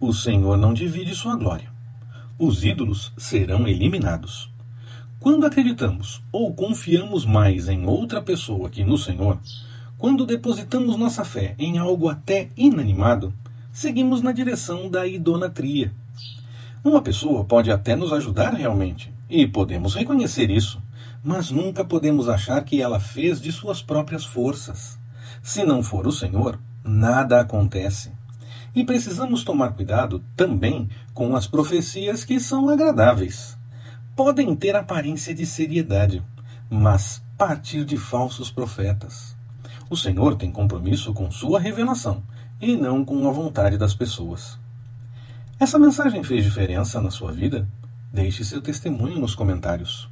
o Senhor não divide sua glória. Os ídolos serão eliminados. Quando acreditamos ou confiamos mais em outra pessoa que no Senhor, quando depositamos nossa fé em algo até inanimado, seguimos na direção da idolatria. Uma pessoa pode até nos ajudar realmente, e podemos reconhecer isso, mas nunca podemos achar que ela fez de suas próprias forças. Se não for o Senhor, nada acontece. E precisamos tomar cuidado também com as profecias que são agradáveis. Podem ter aparência de seriedade, mas partir de falsos profetas. O Senhor tem compromisso com sua revelação e não com a vontade das pessoas. Essa mensagem fez diferença na sua vida? Deixe seu testemunho nos comentários.